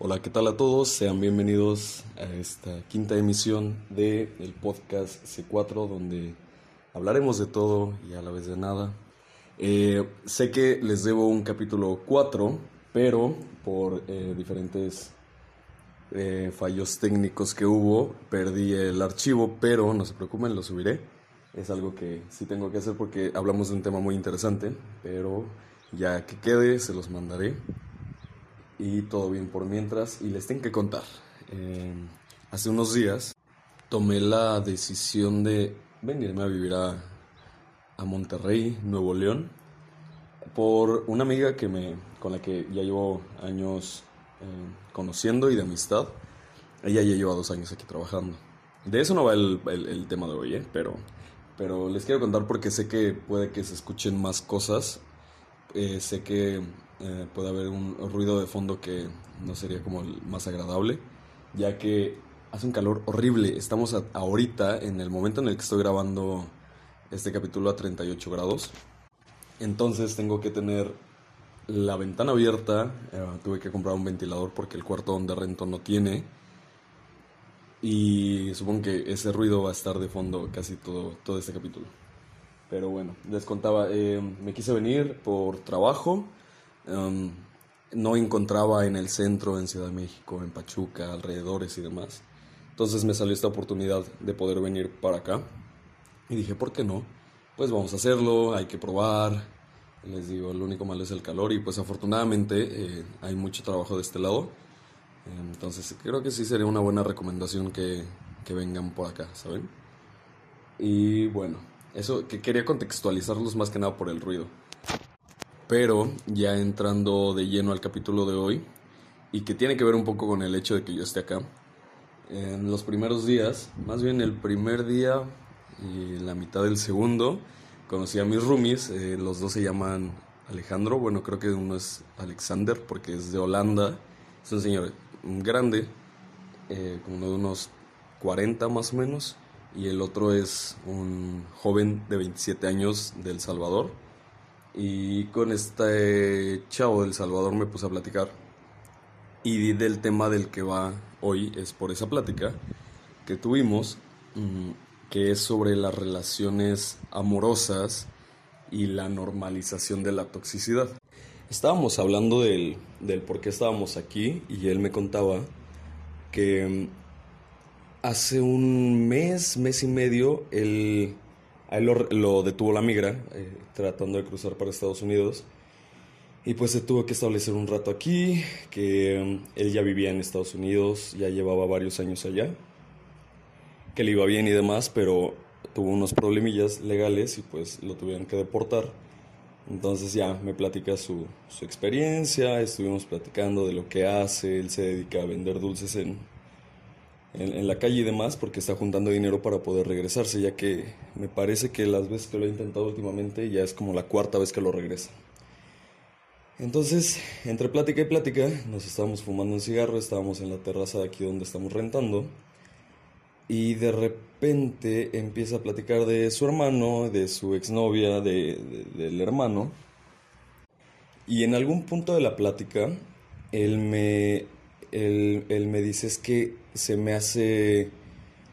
Hola, ¿qué tal a todos? Sean bienvenidos a esta quinta emisión de el podcast C4 donde hablaremos de todo y a la vez de nada. Eh, sé que les debo un capítulo 4, pero por eh, diferentes eh, fallos técnicos que hubo, perdí el archivo, pero no se preocupen, lo subiré. Es algo que sí tengo que hacer porque hablamos de un tema muy interesante, pero ya que quede, se los mandaré y todo bien por mientras. Y les tengo que contar. Eh, hace unos días tomé la decisión de venirme a vivir a, a, Monterrey, Nuevo León, por una amiga que me, con la que ya llevo años eh, conociendo y de amistad. Ella ya lleva dos años aquí trabajando. De eso no va el, el, tema de hoy, ¿eh? pero, pero les quiero contar porque sé que puede que se escuchen más cosas. Eh, sé que eh, puede haber un ruido de fondo que no sería como el más agradable, ya que hace un calor horrible. Estamos ahorita en el momento en el que estoy grabando este capítulo a 38 grados. Entonces tengo que tener la ventana abierta. Eh, tuve que comprar un ventilador porque el cuarto donde rento no tiene. Y supongo que ese ruido va a estar de fondo casi todo, todo este capítulo. Pero bueno, les contaba, eh, me quise venir por trabajo Um, no encontraba en el centro, en Ciudad de México, en Pachuca, alrededores y demás. Entonces me salió esta oportunidad de poder venir para acá. Y dije, ¿por qué no? Pues vamos a hacerlo, hay que probar. Les digo, lo único malo es el calor y pues afortunadamente eh, hay mucho trabajo de este lado. Entonces creo que sí sería una buena recomendación que, que vengan por acá, ¿saben? Y bueno, eso que quería contextualizarlos más que nada por el ruido. Pero ya entrando de lleno al capítulo de hoy, y que tiene que ver un poco con el hecho de que yo esté acá, en los primeros días, más bien el primer día y la mitad del segundo, conocí a mis roomies, eh, los dos se llaman Alejandro, bueno creo que uno es Alexander porque es de Holanda, es un señor grande, eh, como de unos 40 más o menos, y el otro es un joven de 27 años de El Salvador y con este chavo del Salvador me puse a platicar. Y del tema del que va hoy es por esa plática que tuvimos, mm, que es sobre las relaciones amorosas y la normalización de la toxicidad. Estábamos hablando del, del por qué estábamos aquí y él me contaba que mm, hace un mes, mes y medio, él Ahí lo, detuvo la migra, eh, tratando de cruzar para Estados Unidos. Y pues se tuvo que establecer un rato aquí, que mm, él ya vivía en Estados Unidos, ya llevaba varios años allá, que le iba bien y demás, pero tuvo unos problemillas legales y pues lo tuvieron que deportar. Entonces ya me platica su experiencia, estuvimos platicando de lo que hace, él se dedica a vender dulces en, en, la calle y demás porque está juntando dinero para poder regresarse, ya que me parece que las veces que lo he intentado últimamente ya es como la cuarta vez que lo regresa. Entonces, entre plática y plática, nos estábamos fumando un cigarro, estábamos en la terraza de aquí donde estamos rentando, y de repente empieza a platicar de su hermano, de su exnovia, de, del hermano, y en algún punto de la plática, él me él, me dice es que se me hace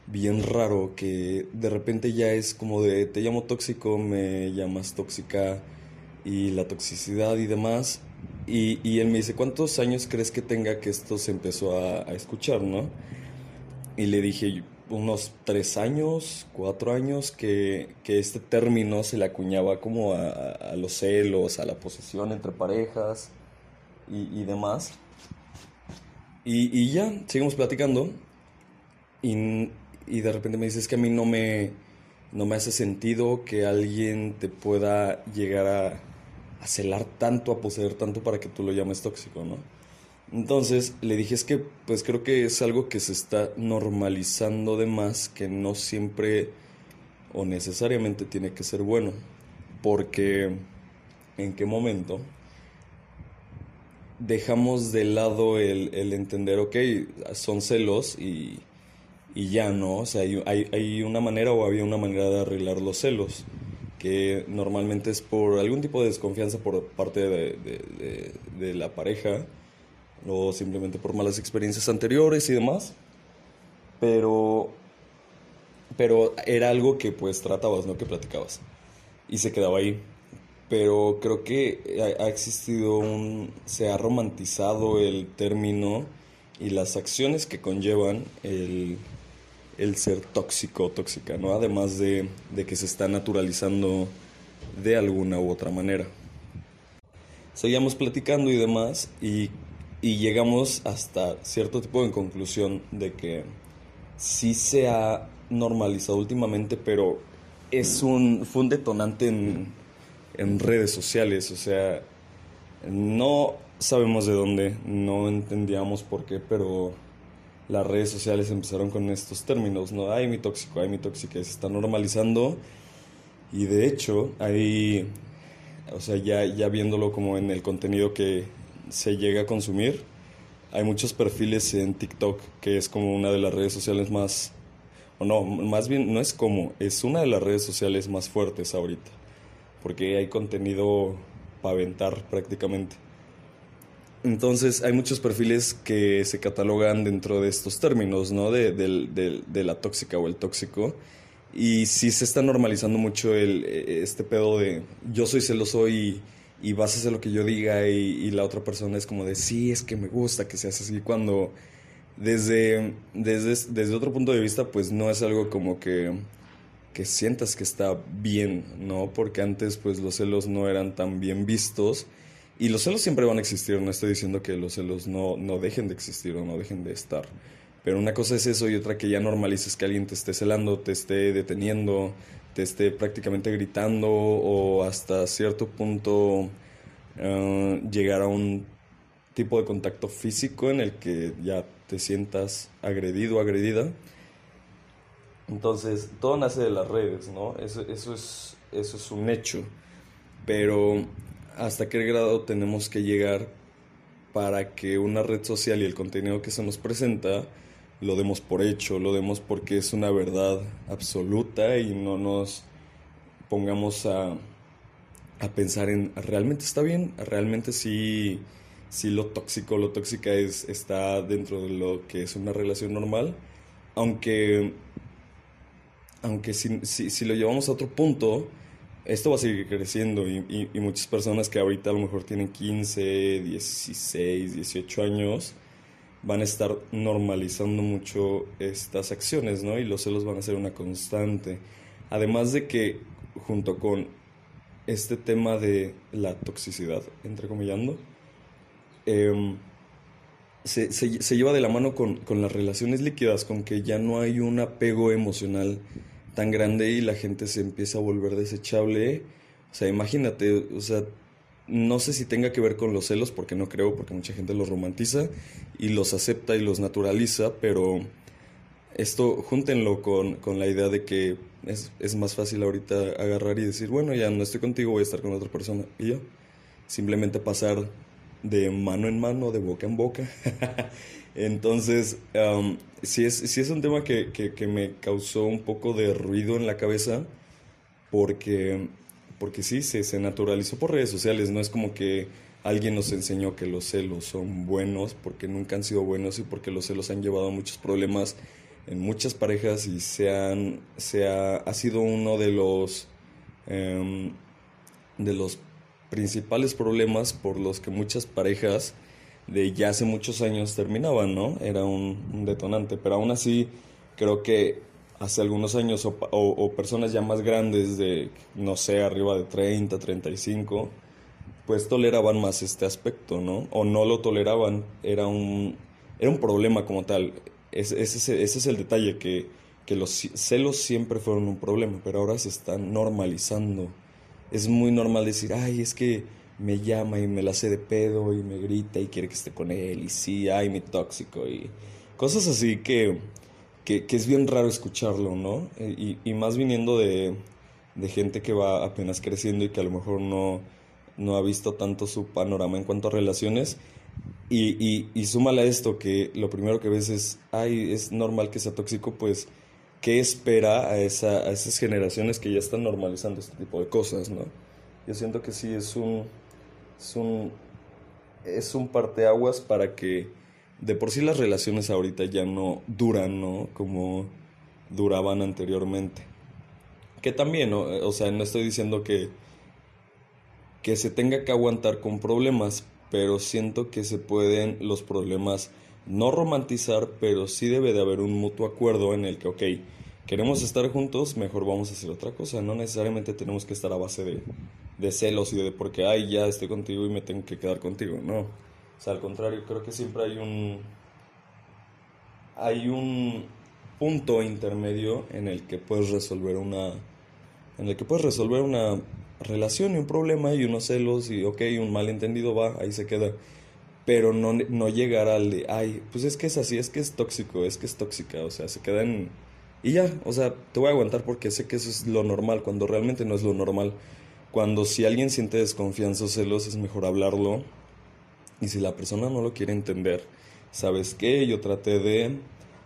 bien raro que de repente ya es como de te llamo tóxico, me llamas tóxica y la toxicidad y demás. Y, y él me dice, ¿cuántos años crees que tenga que esto se empezó a, escuchar, no? Y le dije, unos tres años, cuatro años, que, que este término se le acuñaba como a, a, los celos, a la posesión entre parejas y, y demás. Y, ya, seguimos platicando. Y, de repente me dices que a mí no me, no me hace sentido que alguien te pueda llegar a, a celar tanto, a poseer tanto para que tú lo llames tóxico, ¿no? Entonces le dije es que pues creo que es algo que se está normalizando de más, que no siempre o necesariamente tiene que ser bueno, porque en qué momento dejamos de lado el, el entender, ok, son celos y, y, ya, ¿no? O sea, hay, hay, una manera o había una manera de arreglar los celos, que normalmente es por algún tipo de desconfianza por parte de, de, de, la pareja, o simplemente por malas experiencias anteriores y demás. Pero, pero era algo que pues tratabas, ¿no? Que platicabas. Y se quedaba ahí. Pero creo que ha, existido un... se ha romantizado el término y las acciones que conllevan el, el ser tóxico o tóxica, ¿no? Además de, de que se está naturalizando de alguna u otra manera. Seguíamos platicando y demás y, y llegamos hasta cierto tipo de conclusión de que sí se ha normalizado últimamente, pero es un, fue un detonante en, en redes sociales, o sea, no sabemos de dónde, no entendíamos por qué, pero las redes sociales empezaron con estos términos, ¿no? Ay, mi tóxico, ay, mi tóxica, se está normalizando y de hecho, ahí, o sea, ya, ya viéndolo como en el contenido que se llega a consumir, hay muchos perfiles en TikTok, que es como una de las redes sociales más, o no, más bien no es como, es una de las redes sociales más fuertes ahorita, porque hay contenido para aventar prácticamente. Entonces hay muchos perfiles que se catalogan dentro de estos términos, ¿no? De, de la tóxica o el tóxico y sí se está normalizando mucho el, e, este pedo de yo soy celoso y, y vas a hacer lo que yo diga y, la otra persona es como de sí, es que me gusta que seas así cuando desde, desde, desde otro punto de vista pues no es algo como que, que sientas que está bien, ¿no? Porque antes pues los celos no eran tan bien vistos y los celos siempre van a existir, no estoy diciendo que los celos no, no dejen de existir o no dejen de estar pero una cosa es eso y otra que ya normalices que alguien te esté celando, te esté deteniendo, te esté prácticamente gritando o hasta cierto punto eh, llegar a un tipo de contacto físico en el que ya te sientas agredido agredida. Entonces, todo nace de las redes, ¿no? Eso, eso, es, eso es un hecho. Pero, ¿hasta qué grado tenemos que llegar para que una red social y el contenido que se nos presenta lo demos por hecho, lo demos porque es una verdad absoluta y no nos pongamos a, a pensar en, ¿realmente está bien? ¿Realmente sí, sí lo tóxico, lo tóxica es, está dentro de lo que es una relación normal? Aunque, aunque si, si, lo llevamos a otro punto, esto va a seguir creciendo y, y muchas personas que ahorita a lo mejor tienen 15, 16, 18 años, van a estar normalizando mucho estas acciones, ¿no? Y los celos van a ser una constante. Además de que junto con este tema de la toxicidad, entrecomillando, eh, se, se, lleva de la mano con, con, las relaciones líquidas, con que ya no hay un apego emocional tan grande y la gente se empieza a volver desechable. O sea, imagínate, o sea, no sé si tenga que ver con los celos, porque no creo, porque mucha gente los romantiza y los acepta y los naturaliza, pero esto júntenlo con, con la idea de que es, es, más fácil ahorita agarrar y decir, bueno, ya no estoy contigo, voy a estar con otra persona. Y yo, simplemente pasar de mano en mano, de boca en boca. Entonces, um, sí, es, sí es un tema que, que, me causó un poco de ruido en la cabeza, porque porque sí, se, se naturalizó por redes sociales, no es como que alguien nos enseñó que los celos son buenos, porque nunca han sido buenos y porque los celos han llevado a muchos problemas en muchas parejas y se, han, se ha, ha sido uno de los, em, de los principales problemas por los que muchas parejas de ya hace muchos años terminaban, ¿no? Era un, detonante, pero aún así creo que hace algunos años o, personas ya más grandes de, no sé, arriba de 30, 35, pues toleraban más este aspecto, ¿no? O no lo toleraban, era un, era un problema como tal. ese, ese, es el detalle, que, que los celos siempre fueron un problema, pero ahora se están normalizando. Es muy normal decir, ay, es que me llama y me la hace de pedo y me grita y quiere que esté con él y sí, ay, mi tóxico y cosas así que que, es bien raro escucharlo, ¿no? Eh, y, más viniendo de, gente que va apenas creciendo y que a lo mejor no, no ha visto tanto su panorama en cuanto a relaciones. Y, y, y súmale esto que lo primero que ves es, ay, es normal que sea tóxico, pues, ¿qué espera a, esa, a esas generaciones que ya están normalizando este tipo de cosas, ¿no? Yo siento que sí es un, es un es un parteaguas para que de por sí las relaciones ahorita ya no duran, ¿no? Como duraban anteriormente. Que también, o sea, no estoy diciendo que, que se tenga que aguantar con problemas, pero siento que se pueden los problemas no romantizar, pero sí debe de haber un mutuo acuerdo en el que, ok, queremos estar juntos, mejor vamos a hacer otra cosa. No necesariamente tenemos que estar a base de, celos y de porque, ay, ya estoy contigo y me tengo que quedar contigo. No. O sea, al contrario, creo que siempre hay un. Hay un punto intermedio en el que puedes resolver una. En el que puedes resolver una relación y un problema y unos celos y, ok, un malentendido va, ahí se queda. Pero no, no llegar al de, ay, pues es que es así, es que es tóxico, es que es tóxica, o sea, se queda en y ya, o sea, te voy a aguantar porque sé que eso es lo normal, cuando realmente no es lo normal. Cuando si alguien siente desconfianza o celos es mejor hablarlo. Y si la persona no lo quiere entender, ¿sabes qué? Yo traté de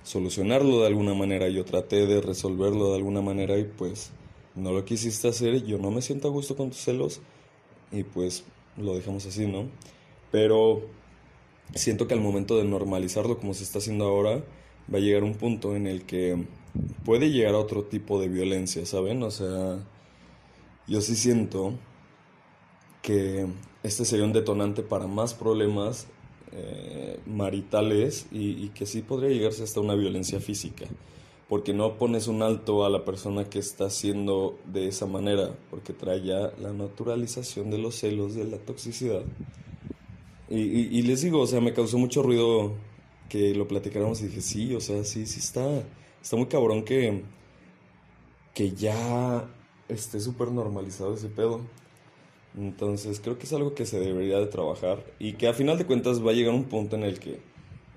solucionarlo de alguna manera, yo traté de resolverlo de alguna manera y pues no lo quisiste hacer, yo no me siento a gusto con tus celos y pues lo dejamos así, ¿no? Pero siento que al momento de normalizarlo como se está haciendo ahora, va a llegar un punto en el que puede llegar a otro tipo de violencia, ¿saben? O sea, yo sí siento que este sería un detonante para más problemas eh, maritales y, que sí podría llegarse hasta una violencia física, porque no pones un alto a la persona que está haciendo de esa manera, porque trae ya la naturalización de los celos, de la toxicidad. Y, y les digo, o sea, me causó mucho ruido que lo platicáramos y dije, sí, o sea, sí, sí está está muy cabrón que, que ya esté súper normalizado ese pedo. Entonces creo que es algo que se debería de trabajar y que a final de cuentas va a llegar un punto en el que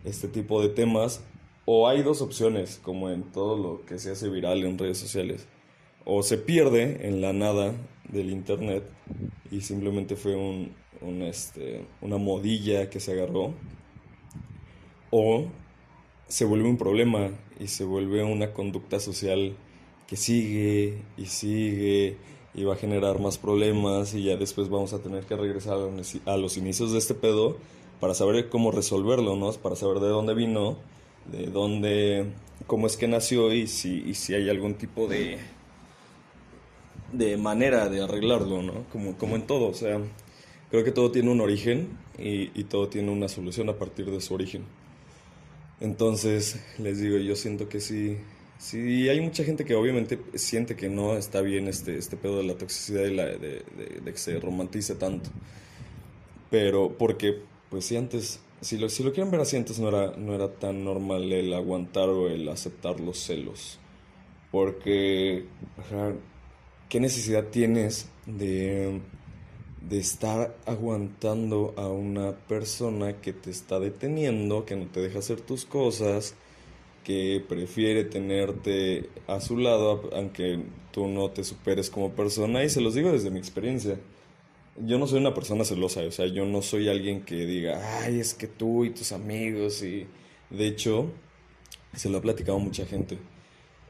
este tipo de temas, o hay dos opciones, como en todo lo que se hace viral en redes sociales, o se pierde en la nada del internet y simplemente fue un, un este, una modilla que se agarró, o se vuelve un problema y se vuelve una conducta social que sigue y sigue y va a generar más problemas y ya después vamos a tener que regresar a los inicios de este pedo para saber cómo resolverlo, ¿no? Para saber de dónde vino, de dónde, cómo es que nació y si, y si hay algún tipo de, de manera de arreglarlo, ¿no? Como, como en todo, o sea, creo que todo tiene un origen y, y todo tiene una solución a partir de su origen. Entonces, les digo, yo siento que sí, sí, hay mucha gente que obviamente siente que no está bien este, este pedo de la toxicidad y la, de, que se romantice tanto. Pero, porque, pues sí, antes, si lo, si lo quieren ver así, antes no era, no era tan normal el aguantar o el aceptar los celos. Porque, ¿qué necesidad tienes de de estar aguantando a una persona que te está deteniendo, que no te deja hacer tus cosas, que prefiere tenerte a su lado, aunque tú no te superes como persona. Y se los digo desde mi experiencia. Yo no soy una persona celosa, o sea, yo no soy alguien que diga, ay, es que tú y tus amigos, y de hecho, se lo ha platicado mucha gente.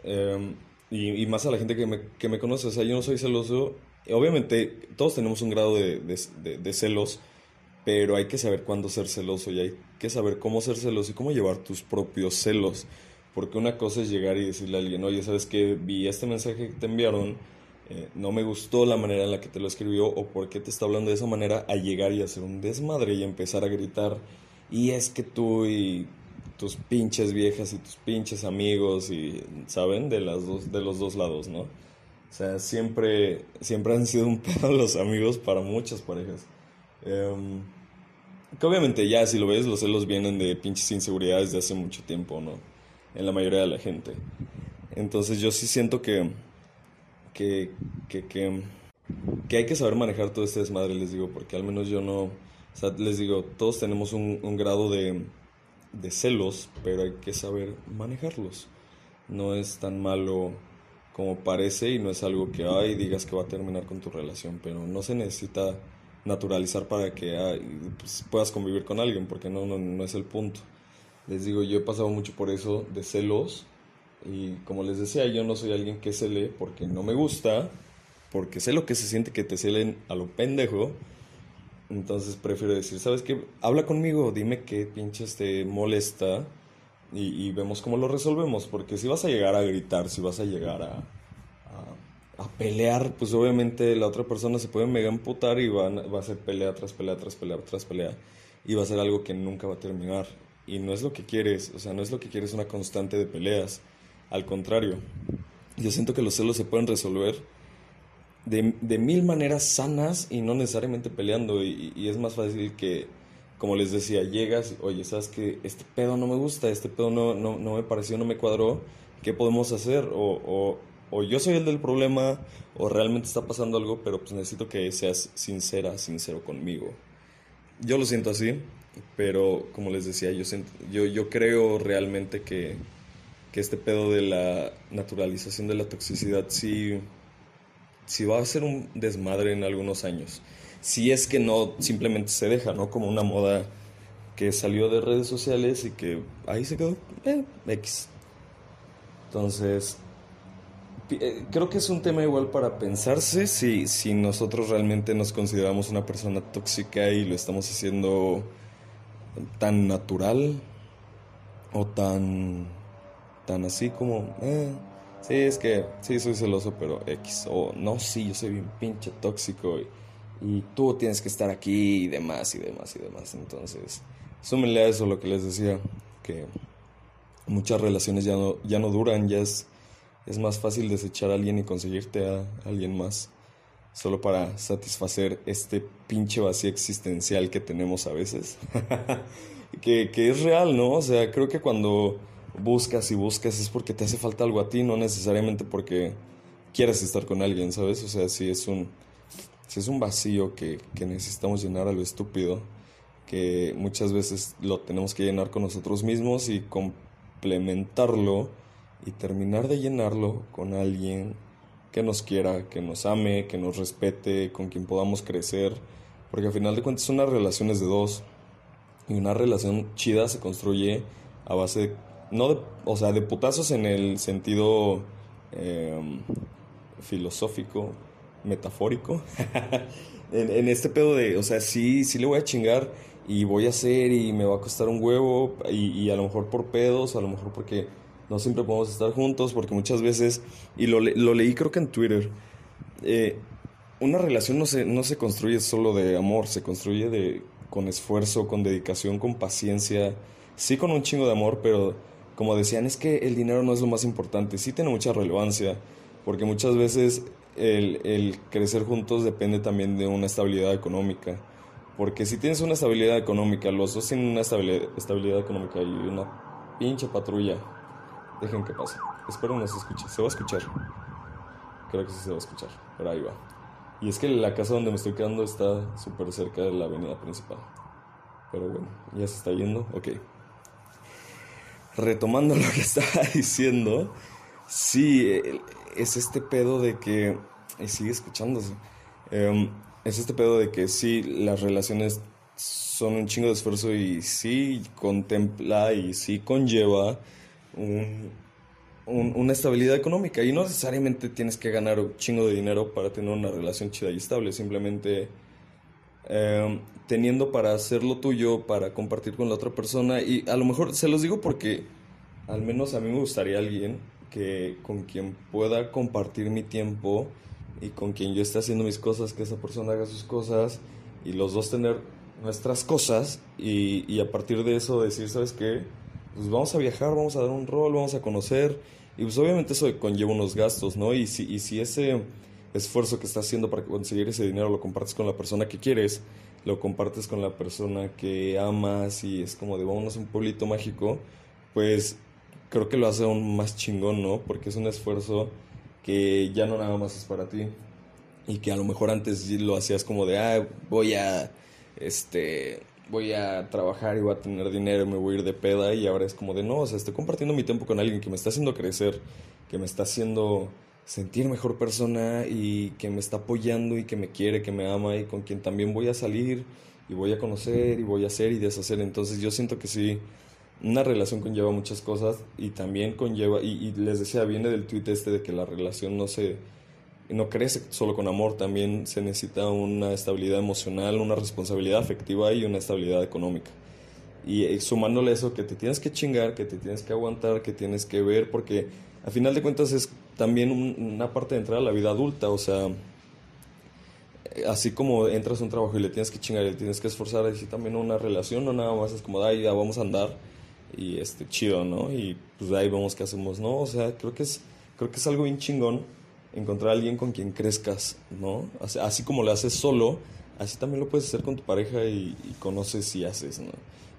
Em, y, más a la gente que me, que me conoce, o sea, yo no soy celoso Obviamente todos tenemos un grado de, celos, pero hay que saber cuándo ser celoso y hay que saber cómo ser celoso y cómo llevar tus propios celos. Porque una cosa es llegar y decirle a alguien, oye, ¿sabes qué? Vi este mensaje que te enviaron, eh, no me gustó la manera en la que te lo escribió o por qué te está hablando de esa manera, a llegar y hacer un desmadre y empezar a gritar, y es que tú y tus pinches viejas y tus pinches amigos y, ¿saben? De, las dos, de los dos lados, ¿no? O sea, siempre, siempre han sido un pedo los amigos para muchas parejas. Em, que obviamente ya si lo ves, los celos vienen de pinches inseguridades de hace mucho tiempo, ¿no? En la mayoría de la gente. Entonces yo sí siento que, que, que, que, hay que saber manejar todo este desmadre, les digo, porque al menos yo no... O sea, les digo, todos tenemos un, un grado de, de celos, pero hay que saber manejarlos. No es tan malo como parece y no es algo que ay, digas que va a terminar con tu relación, pero no se necesita naturalizar para que pues, puedas convivir con alguien, porque no, no, es el punto. Les digo, yo he pasado mucho por eso de celos y como les decía, yo no soy alguien que cele porque no me gusta, porque sé lo que se siente que te celen a lo pendejo, Entonces prefiero decir, ¿sabes qué? Habla conmigo, dime qué pinches te molesta y, vemos cómo lo resolvemos. Porque si vas a llegar a gritar, si vas a llegar a, a, pelear, pues obviamente la otra persona se puede mega emputar y va, va a hacer pelea tras pelea, tras pelea, tras pelea. Y va a ser algo que nunca va a terminar. Y no es lo que quieres, o sea, no es lo que quieres una constante de peleas. Al contrario, yo siento que los celos se pueden resolver de, de mil maneras sanas y no necesariamente peleando. Y, es más fácil que, como les decía, llegas, oye, sabes que este pedo no me gusta, este pedo no, no, no me pareció, no me cuadró, ¿qué podemos hacer? O, o, o, yo soy el del problema, o realmente está pasando algo, pero pues necesito que seas sincera, sincero conmigo. Yo lo siento así, pero como les decía, yo, yo, yo creo realmente que, que este pedo de la naturalización de la toxicidad sí si va a ser un desmadre en algunos años. Si es que no simplemente se deja, ¿no? Como una moda que salió de redes sociales y que ahí se quedó, eh, X. Entonces, eh, creo que es un tema igual para pensarse si, si nosotros realmente nos consideramos una persona tóxica y lo estamos haciendo tan natural o tan, tan así como... Eh, Sí, es que sí soy celoso, pero X. O no, sí, yo soy bien pinche tóxico y, tú tienes que estar aquí y demás y demás y demás. Entonces, súmenle a eso lo que les decía, que muchas relaciones ya no, ya no duran, ya es, es más fácil desechar a alguien y conseguirte a alguien más. Solo para satisfacer este pinche vacío existencial que tenemos a veces. que, que es real, ¿no? O sea, creo que cuando buscas y buscas es porque te hace falta algo a ti, no necesariamente porque quieras estar con alguien, ¿sabes? O sea, si es un, si es un vacío que, que necesitamos llenar a lo estúpido, que muchas veces lo tenemos que llenar con nosotros mismos y complementarlo y terminar de llenarlo con alguien que nos quiera, que nos ame, que nos respete, con quien podamos crecer, porque al final de cuentas son unas relaciones de dos y una relación chida se construye a base de no de, o sea, de putazos en el sentido em, filosófico, metafórico, en, este pedo de, o sea, sí, sí le voy a chingar y voy a hacer y me va a costar un huevo y, a lo mejor por pedos, a lo mejor porque no siempre podemos estar juntos, porque muchas veces, y lo, lo leí creo que en Twitter, eh, una relación no se, no se construye solo de amor, se construye de, con esfuerzo, con dedicación, con paciencia, sí con un chingo de amor, pero como decían, es que el dinero no es lo más importante. Sí tiene mucha relevancia, porque muchas veces el, el crecer juntos depende también de una estabilidad económica. Porque si tienes una estabilidad económica, los dos tienen una estabilidad, estabilidad económica y una pinche patrulla, dejen que pase. Espero no se escuche. ¿Se va a escuchar? Creo que sí se va a escuchar, pero ahí va. Y es que la casa donde me estoy quedando está súper cerca de la avenida principal. Pero bueno, ya se está yendo. Ok retomando lo que estaba diciendo, sí, es este pedo de que, y sigue escuchándose, em, es este pedo de que sí, las relaciones son un chingo de esfuerzo y sí contempla y sí conlleva una estabilidad económica y no necesariamente tienes que ganar un chingo de dinero para tener una relación chida y estable, simplemente Em, teniendo para hacer lo tuyo, para compartir con la otra persona. Y a lo mejor se los digo porque al menos a mí me gustaría alguien que con quien pueda compartir mi tiempo y con quien yo esté haciendo mis cosas, que esa persona haga sus cosas y los dos tener nuestras cosas y, y a partir de eso decir, ¿sabes qué? Pues vamos a viajar, vamos a dar un rol, vamos a conocer y pues obviamente eso conlleva unos gastos, ¿no? Y si, y si ese esfuerzo que estás haciendo para conseguir ese dinero lo compartes con la persona que quieres, lo compartes con la persona que amas y es como de vámonos a un pueblito mágico, pues creo que lo hace aún más chingón, ¿no? Porque es un esfuerzo que ya no nada más es para ti y que a lo mejor antes lo hacías como de, ah, voy a, este, voy a trabajar y voy a tener dinero, me voy a ir de peda y ahora es como de, no, o sea, estoy compartiendo mi tiempo con alguien que me está haciendo crecer, que me está haciendo sentir mejor persona y que me está apoyando y que me quiere, que me ama y con quien también voy a salir y voy a conocer y voy a hacer y deshacer. Entonces yo siento que sí, una relación conlleva muchas cosas y también conlleva, y, les decía, viene del tuit este de que la relación no se, no crece solo con amor, también se necesita una estabilidad emocional, una responsabilidad afectiva y una estabilidad económica. Y eh, sumándole eso, que te tienes que chingar, que te tienes que aguantar, que tienes que ver, porque a final de cuentas es también una parte de entrar a la vida adulta, o sea, eh, así como entras a un trabajo y le tienes que chingar y le tienes que esforzar, así también una relación, no nada más es como, ay, ya vamos a andar y este, chido, ¿no? Y pues ahí vemos qué hacemos, ¿no? O sea, creo que es, creo que es algo bien chingón encontrar a alguien con quien crezcas, ¿no? Así, como lo haces solo, así también lo puedes hacer con tu pareja y, y conoces y haces, ¿no?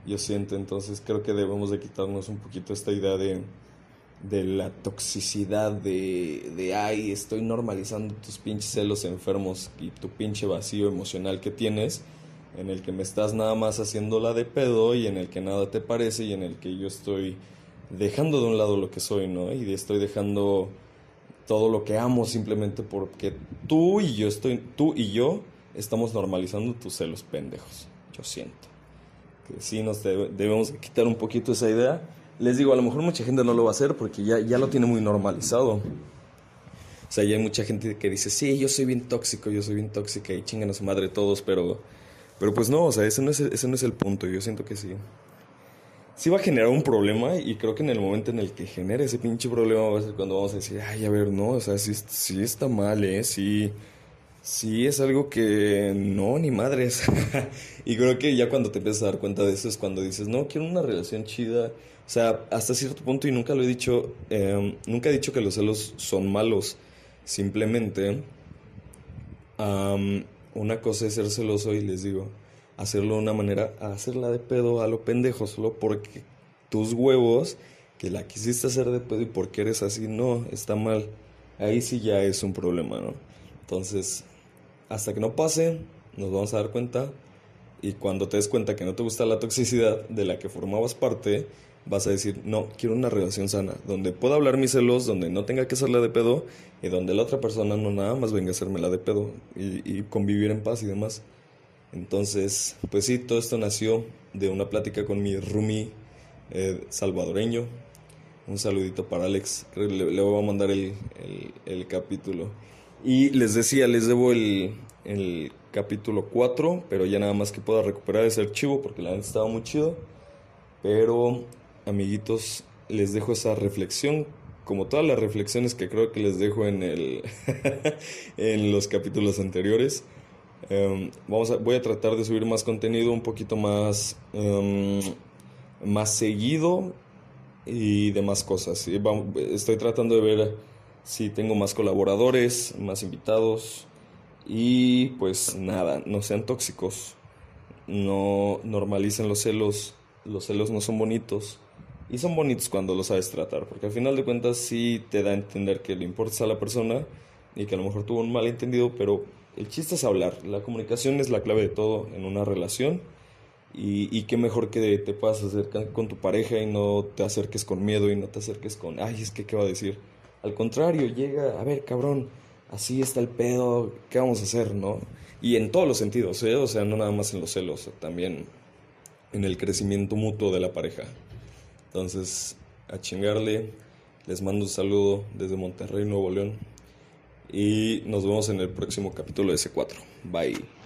Yo siento, entonces creo que debemos de quitarnos un poquito esta idea de de la toxicidad de, de, ay, estoy normalizando tus pinches celos enfermos y tu pinche vacío emocional que tienes, en el que me estás nada más haciendo la de pedo y en el que nada te parece y en el que yo estoy dejando de un lado lo que soy, ¿no? Y estoy dejando todo lo que amo simplemente porque tú y yo estoy, tú y yo estamos normalizando tus celos pendejos. Yo siento que sí nos debemos quitar un poquito esa idea les digo, a lo mejor mucha gente no lo va a hacer porque ya, ya lo tiene muy normalizado. O sea, ya hay mucha gente que dice, sí, yo soy bien tóxico, yo soy bien tóxica y chingan a su madre todos, pero, pero pues no, o sea, ese no, es, ese no es el punto. Yo siento que sí. Sí va a generar un problema y creo que en el momento en el que genere ese pinche problema va a ser cuando vamos a decir, ay, a ver, no, o sea, sí, sí está mal, ¿eh? Sí, sí es algo que no, ni madres. y creo que ya cuando te empiezas a dar cuenta de eso es cuando dices, no, quiero una relación chida o sea, hasta cierto punto, y nunca lo he dicho, em, nunca he dicho que los celos son malos. Simplemente, una cosa es ser celoso y les digo, hacerlo de una manera, hacerla de pedo a lo pendejo, solo porque tus huevos, que la quisiste hacer de pedo y porque eres así, no, está mal. Ahí sí ya es un problema, ¿no? Entonces, hasta que no pase, nos vamos a dar cuenta. Y cuando te des cuenta que no te gusta la toxicidad de la que formabas parte, vas a decir, no, quiero una relación sana, donde pueda hablar mis celos, donde no tenga que hacerla de pedo y donde la otra persona no nada más venga a hacerme la de pedo y, convivir en paz y demás. Entonces, pues sí, todo esto nació de una plática con mi roomie eh, salvadoreño. Un saludito para Alex, le, voy a mandar el, el, capítulo. Y les decía, les debo el, el capítulo 4, pero ya nada más que pueda recuperar ese archivo porque la neta estaba muy chido. Pero amiguitos, les dejo esa reflexión, como todas las reflexiones que creo que les dejo en, el en los capítulos anteriores. Em, vamos a, voy a tratar de subir más contenido un poquito más, em, más seguido y demás cosas. Estoy tratando de ver si tengo más colaboradores, más invitados y pues nada, no sean tóxicos, no normalicen los celos, los celos no son bonitos y son bonitos cuando lo sabes tratar, porque al final de cuentas sí te da a entender que le importas a la persona y que a lo mejor tuvo un malentendido, pero el chiste es hablar. La comunicación es la clave de todo en una relación. Y, y qué mejor que te puedas acercar con tu pareja y no te acerques con miedo y no te acerques con, ay, es que, ¿qué va a decir? Al contrario, llega, a ver, cabrón, así está el pedo, ¿qué vamos a hacer, no? Y en todos los sentidos, ¿eh? O sea, no nada más en los celos, también en el crecimiento mutuo de la pareja. Entonces, a chingarle. Les mando un saludo desde Monterrey, Nuevo León. Y nos vemos en el próximo capítulo de C4. Bye.